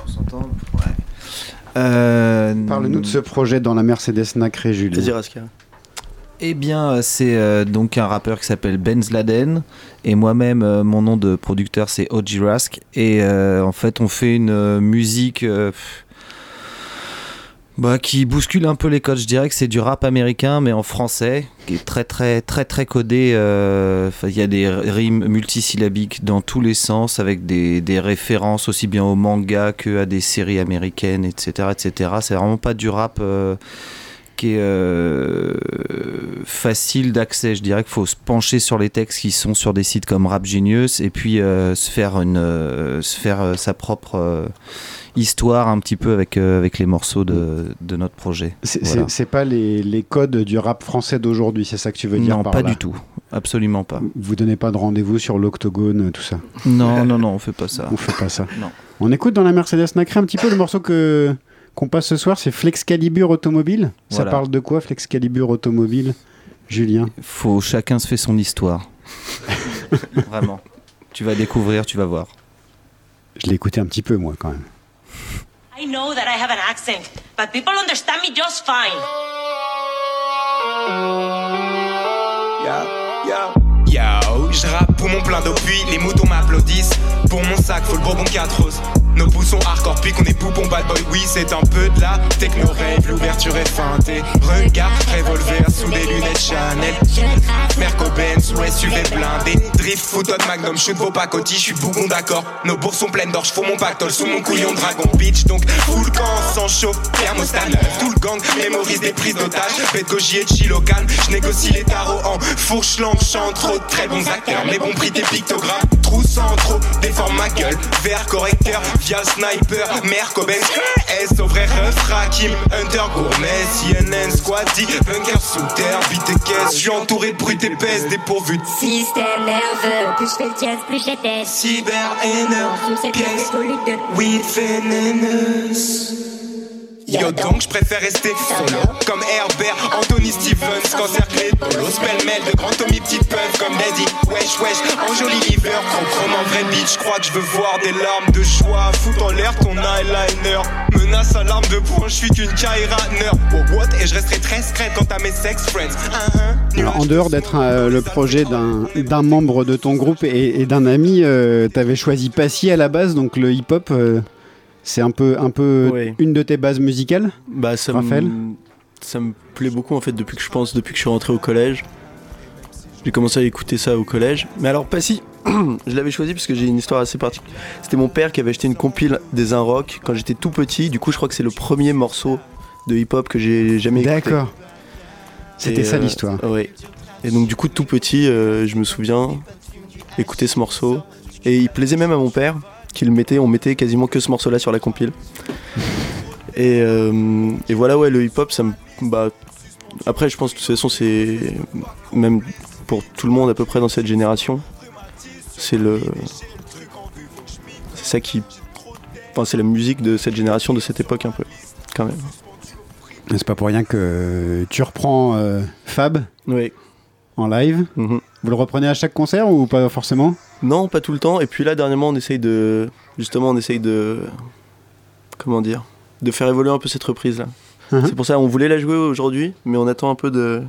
On s'entend Ouais. Euh... Parle-nous de ce projet dans la Mercedes Nacré, Julien. Vas-y, eh bien, c'est euh, donc un rappeur qui s'appelle Benz Laden et moi-même, euh, mon nom de producteur c'est Oji Rask et euh, en fait, on fait une musique bah, qui bouscule un peu les codes. Je dirais que c'est du rap américain, mais en français, qui est très très très très codé. Euh, il y a des rimes multisyllabiques dans tous les sens, avec des, des, références aussi bien au manga que à des séries américaines, etc., etc. C'est vraiment pas du rap. Euh, qui est euh, facile d'accès. Je dirais qu'il faut se pencher sur les textes qui sont sur des sites comme Rap Genius et puis se faire, une, se faire sa propre histoire un petit peu avec, euh, avec les morceaux de, de notre projet. C'est pas les, les, codes du rap français d'aujourd'hui, c'est ça que tu veux dire Non, pas du tout. Absolument pas. Vous donnez pas de rendez-vous sur l'octogone, tout ça Non, non, non, on fait pas ça. On fait pas ça. Non. On écoute dans la Mercedes Nacré un petit peu le morceau que qu'on passe ce soir, c'est Flexcalibur Automobile. Ça parle de quoi, Flexcalibur Automobile, Julien? Faut chacun se fait son histoire. Vraiment. Tu vas découvrir, tu vas voir. Je l'ai écouté un petit peu, moi, quand même. I know that I have an accent, but people understand me just fine. Yeah, yeah. Yo, je rappe pour mon plein d'eau, puis les moutons m'applaudissent. Pour mon sac, faut le bourbon 4 roses. Nos poussons hardcore pique, on est poupons bad boy, oui c'est un peu de la techno rave, l'ouverture est feintée. Regard, revolver sous des lunettes Chanel. Merco Benz ou SUV blindé. Drift, foot, magnum, shoot vos pacotis, je suis bougon d'accord. Nos bourses sont pleines d'or, j'fous mon pactole sous mon couillon dragon bitch. Donc full camp, sans chaud, thermostat Tout le gang mémorise des prises d'otages. Et chilocan, je négocie les tarots en fourche langue, chante trop très bons acteurs. Mais bon prix des pictogrammes, trous sans trop, déforme ma gueule. Vert correcteur, via sniper, Merco S au vrai ref, Rakim, Hunter Gourmet, CNN, Squatty, bunker sous terre, vite caisse, je suis entouré de brutes épaisses, dépourvues de système nerveux, plus je fais le jazz, plus j'étais cyber haineux, pièce de weed vénéneuse. Yo donc je préfère rester solo Comme Herbert, Anthony Stevens Cancer clé, Polo, Spellmel De grand Tommy Petit Puff comme Daddy Wesh wesh, en joli liver en vrai bitch, crois que je veux voir des larmes de joie Fout en l'air ton eyeliner. Menace à l'arme de poing, je suis qu'une Kaira Oh what, et je resterai très secrète quant à mes sex friends. Uh En dehors d'être euh, le projet d'un membre de ton groupe et, et d'un ami euh, T'avais choisi Passy à la base, donc le hip-hop euh, c'est un peu, un peu une de tes bases musicales, bah, ça Raphaël Ça me plaît beaucoup en fait depuis que je pense, depuis que je suis rentré au collège. J'ai commencé à écouter ça au collège. Mais alors, pas si. je l'avais choisi parce que j'ai une histoire assez particulière. C'était mon père qui avait acheté une compile des Un Rock quand j'étais tout petit. Du coup, je crois que c'est le premier morceau de hip-hop que j'ai jamais écouté. D'accord. C'était ça euh, l'histoire. oui. Et donc, du coup, tout petit, euh, je me souviens écouter ce morceau. Et il plaisait même à mon père qu'il mettait, on mettait quasiment que ce morceau-là sur la compile. Et, euh, et, voilà, ouais, le hip-hop, ça me. Bah, après, je pense que de toute façon, c'est. Même pour tout le monde à peu près dans cette génération, c'est le. C'est ça qui. Enfin, c'est la musique de cette génération, de cette époque un peu, quand même. C'est pas pour rien que tu reprends euh, Fab oui. en live. Mhm. Vous le reprenez à chaque concert ou pas forcément? Non, pas tout le temps. Et puis là, dernièrement, on essaye de. Justement, on essaye de. Comment dire De faire évoluer un peu cette reprise-là. Uh-huh. C'est pour ça on voulait la jouer aujourd'hui, mais on attend un peu de.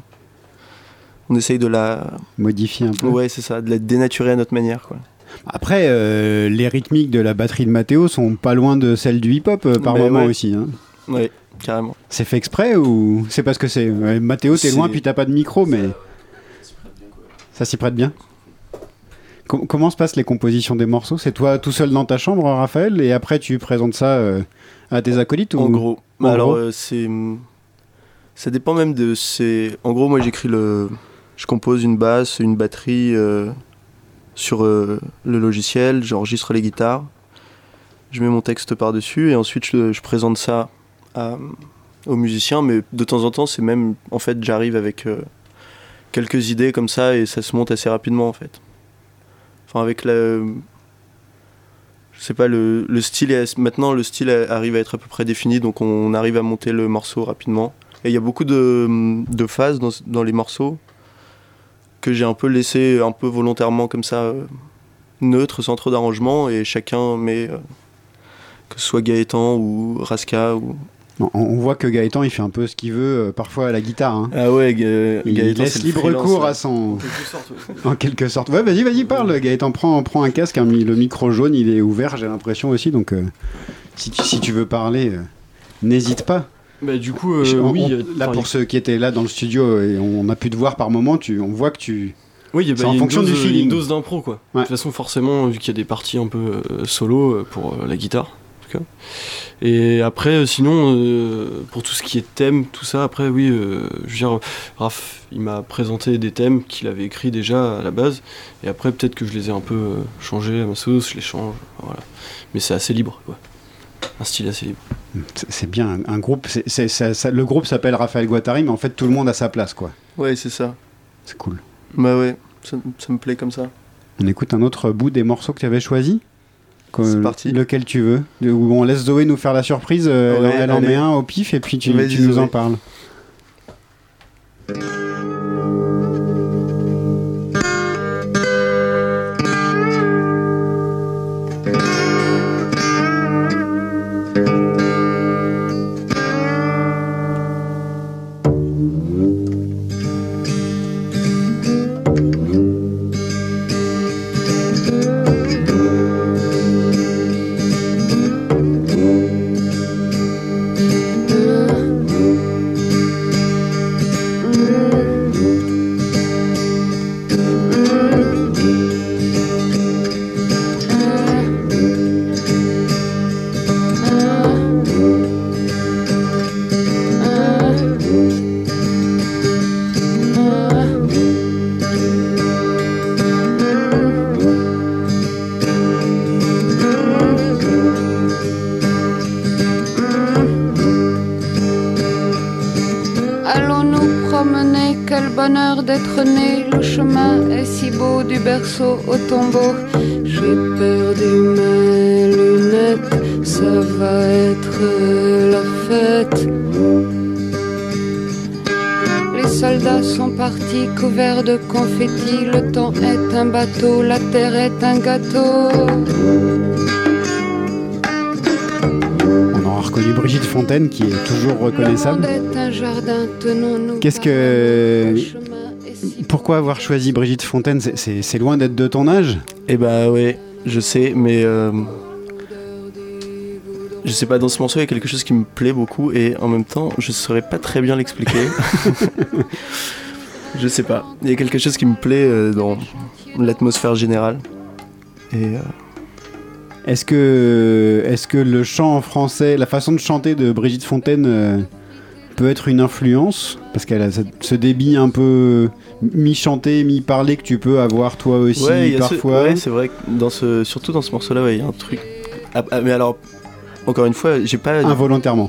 On essaye de la. Modifier un peu. Ouais, c'est ça, de la dénaturer à notre manière, quoi. Après, euh, les rythmiques de la batterie de Mathéo sont pas loin de celles du hip-hop euh, par moment aussi. Hein. Oui, carrément. C'est fait exprès ou c'est parce que c'est. Mathéo, t'es loin puis t'as pas de micro, mais. Ça s'y prête bien comment se passent les compositions des morceaux? C'est toi tout seul dans ta chambre, Raphaël, et après tu présentes ça euh, à tes acolytes En gros. Alors, euh, c'est. Ça dépend même de. En gros, moi j'écris le. Je compose une basse, une batterie euh, sur le logiciel, j'enregistre les guitares, je mets mon texte par-dessus, et ensuite je, présente ça aux musiciens, mais de temps en temps, c'est même. En fait, j'arrive avec quelques idées comme ça, et ça se monte assez rapidement en fait. Enfin, avec la. Je sais pas, le, style. Est, maintenant, le style arrive à être à peu près défini, donc on arrive à monter le morceau rapidement. Et il y a beaucoup de, de phases dans, dans les morceaux que j'ai un peu laissé un peu volontairement comme ça, euh, neutre, sans trop d'arrangement, et chacun met, euh, que ce soit Gaëtan ou Raska ou On, on voit que Gaëtan, il fait un peu ce qu'il veut, euh, parfois à la guitare. hein. Ah ouais, Ga- Il Gaëtan, laisse libre cours à son. En quelque sorte, ouais. En quelque sorte. Ouais, vas-y, vas-y, parle, Gaëtan. Prends, prends un casque. hein, le micro jaune, il est ouvert, j'ai l'impression aussi. Donc, euh, si, tu, si tu veux parler, euh, n'hésite pas. Bah, du coup, euh, on- oui. on- là, pour ceux qui étaient là dans le studio et on a pu te voir par moment, tu, on voit que tu. Oui, bah, c'est il y a en une fonction dose, du y a une feeling. dose d'impro quoi. De toute façon, forcément, vu qu'il y a des parties un peu euh, solo pour euh, la guitare, tout cas. Et après, euh, sinon, euh, pour tout ce qui est thème, tout ça, après, oui, euh, je veux dire, Raph, il m'a présenté des thèmes qu'il avait écrits déjà à la base. Et après, peut-être que je les ai un peu euh, changés à ma sauce, je les change, voilà. Mais c'est assez libre, quoi. Un style assez libre. C'est- C'est bien, un, un groupe. c'est- c'est- ça- ça- le groupe s'appelle Raphaël Guattari, mais en fait, tout le monde a sa place, quoi. Ouais, c'est ça. C'est cool. Bah ouais, ça, ça me plaît comme ça. On écoute un autre bout des morceaux que tu avais choisi C'est parti. Lequel tu veux ou On laisse Zoé nous faire la surprise. euh, Ouais, elle en met un au pif et puis tu, nous en parles. Au tombeau. J'ai perdu mes lunettes, ça va être la fête. Les soldats sont partis couverts de confettis. Le temps est un bateau, la terre est un gâteau. On aura reconnu Brigitte Fontaine qui est toujours Le reconnaissable. Qu'est-ce que. Pourquoi avoir choisi Brigitte Fontaine C'est- loin d'être de ton âge Eh bah ouais, je sais, mais euh, je sais pas, dans ce morceau il y a quelque chose qui me plaît beaucoup et en même temps je saurais pas très bien l'expliquer. je sais pas, il y a quelque chose qui me plaît euh, dans l'atmosphère générale. Et euh, Est-ce que, est que le chant en français, la façon de chanter de Brigitte Fontaine euh, peut être une influence Parce qu'elle a ce- débit un peu mi-chanté, mi-parlé que tu peux avoir toi aussi ouais, ce- parfois. ouais, c'est vrai que dans ce, surtout dans ce morceau-là, ouais, il y a un truc. Ah, ah, mais alors, encore une fois, j'ai pas. Involontairement.